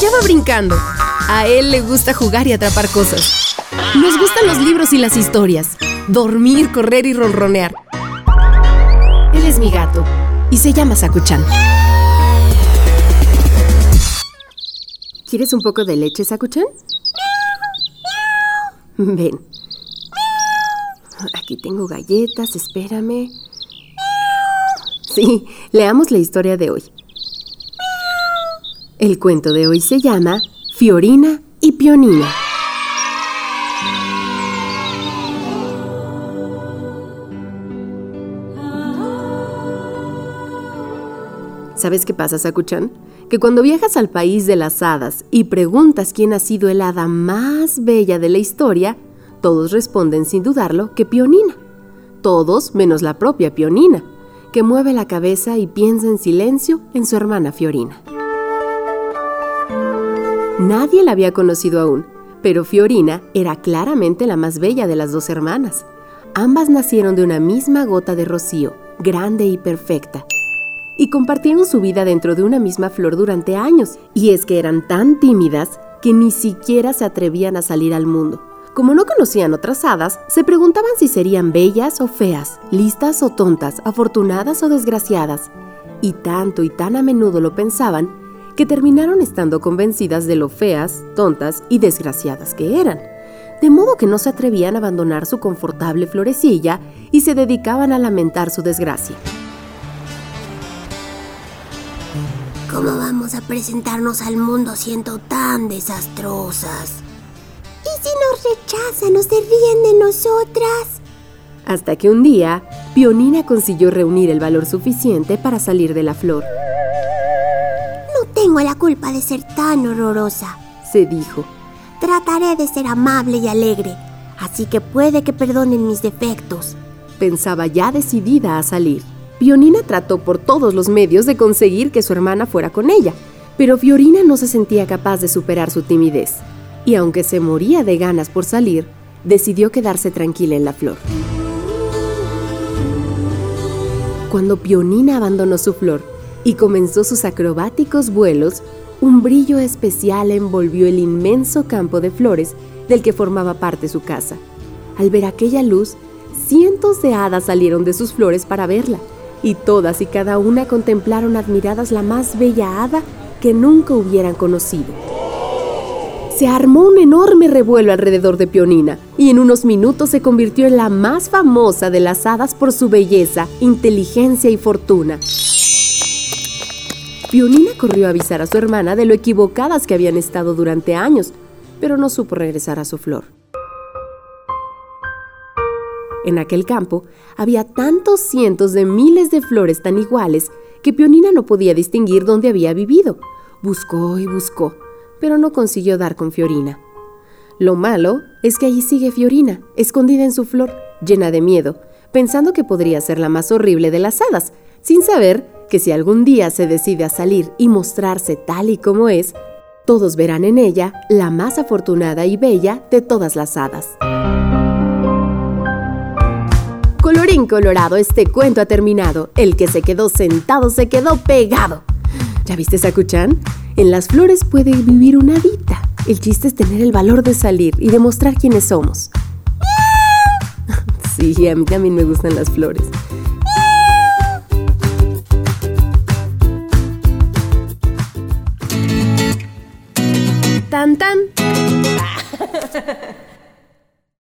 allá va brincando. A él le gusta jugar y atrapar cosas. Nos gustan los libros y las historias. Dormir, correr y ronronear. Él es mi gato y se llama Sakuchan. ¿Quieres un poco de leche, Sakuchan? Ven. Aquí tengo galletas, espérame. Sí, leamos la historia de hoy. El cuento de hoy se llama Fiorina y Pionina. ¿Sabes qué pasa, Sakuchan? Que cuando viajas al país de las hadas y preguntas quién ha sido el hada más bella de la historia, todos responden sin dudarlo que Pionina. Todos menos la propia Pionina, que mueve la cabeza y piensa en silencio en su hermana Fiorina. Nadie la había conocido aún, pero Fiorina era claramente la más bella de las dos hermanas. Ambas nacieron de una misma gota de rocío, grande y perfecta, y compartieron su vida dentro de una misma flor durante años. Y es que eran tan tímidas que ni siquiera se atrevían a salir al mundo. Como no conocían otras hadas, se preguntaban si serían bellas o feas, listas o tontas, afortunadas o desgraciadas. Y tanto y tan a menudo lo pensaban que terminaron estando convencidas de lo feas, tontas y desgraciadas que eran. De modo que no se atrevían a abandonar su confortable florecilla y se dedicaban a lamentar su desgracia. ¿Cómo vamos a presentarnos al mundo siendo tan desastrosas? ¿Y si nos rechazan o se ríen de nosotras? Hasta que un día, Pionina consiguió reunir el valor suficiente para salir de la flor. Tengo la culpa de ser tan horrorosa, se dijo. Trataré de ser amable y alegre, así que puede que perdonen mis defectos. Pensaba ya decidida a salir. Pionina trató por todos los medios de conseguir que su hermana fuera con ella, pero Fiorina no se sentía capaz de superar su timidez, y aunque se moría de ganas por salir, decidió quedarse tranquila en la flor. Cuando Pionina abandonó su flor y comenzó sus acrobáticos vuelos, un brillo especial envolvió el inmenso campo de flores del que formaba parte su casa. Al ver aquella luz, cientos de hadas salieron de sus flores para verla y todas y cada una contemplaron admiradas la más bella hada que nunca hubieran conocido. Se armó un enorme revuelo alrededor de Pionina y en unos minutos se convirtió en la más famosa de las hadas por su belleza, inteligencia y fortuna. Pionina corrió a avisar a su hermana de lo equivocadas que habían estado durante años, pero no supo regresar a su flor. En aquel campo había tantos cientos de miles de flores tan iguales que Pionina no podía distinguir dónde había vivido. Buscó y buscó, pero no consiguió dar con Fiorina. Lo malo es que allí sigue Fiorina, escondida en su flor, llena de miedo, pensando que podría ser la más horrible de las hadas, sin saber que si algún día se decide a salir y mostrarse tal y como es, todos verán en ella la más afortunada y bella de todas las hadas. Colorín colorado, este cuento ha terminado. El que se quedó sentado se quedó pegado. ¿Ya viste, Sakuchan? En las flores puede vivir una vida. El chiste es tener el valor de salir y demostrar quiénes somos. Sí, a mí también me gustan las flores. tan tan.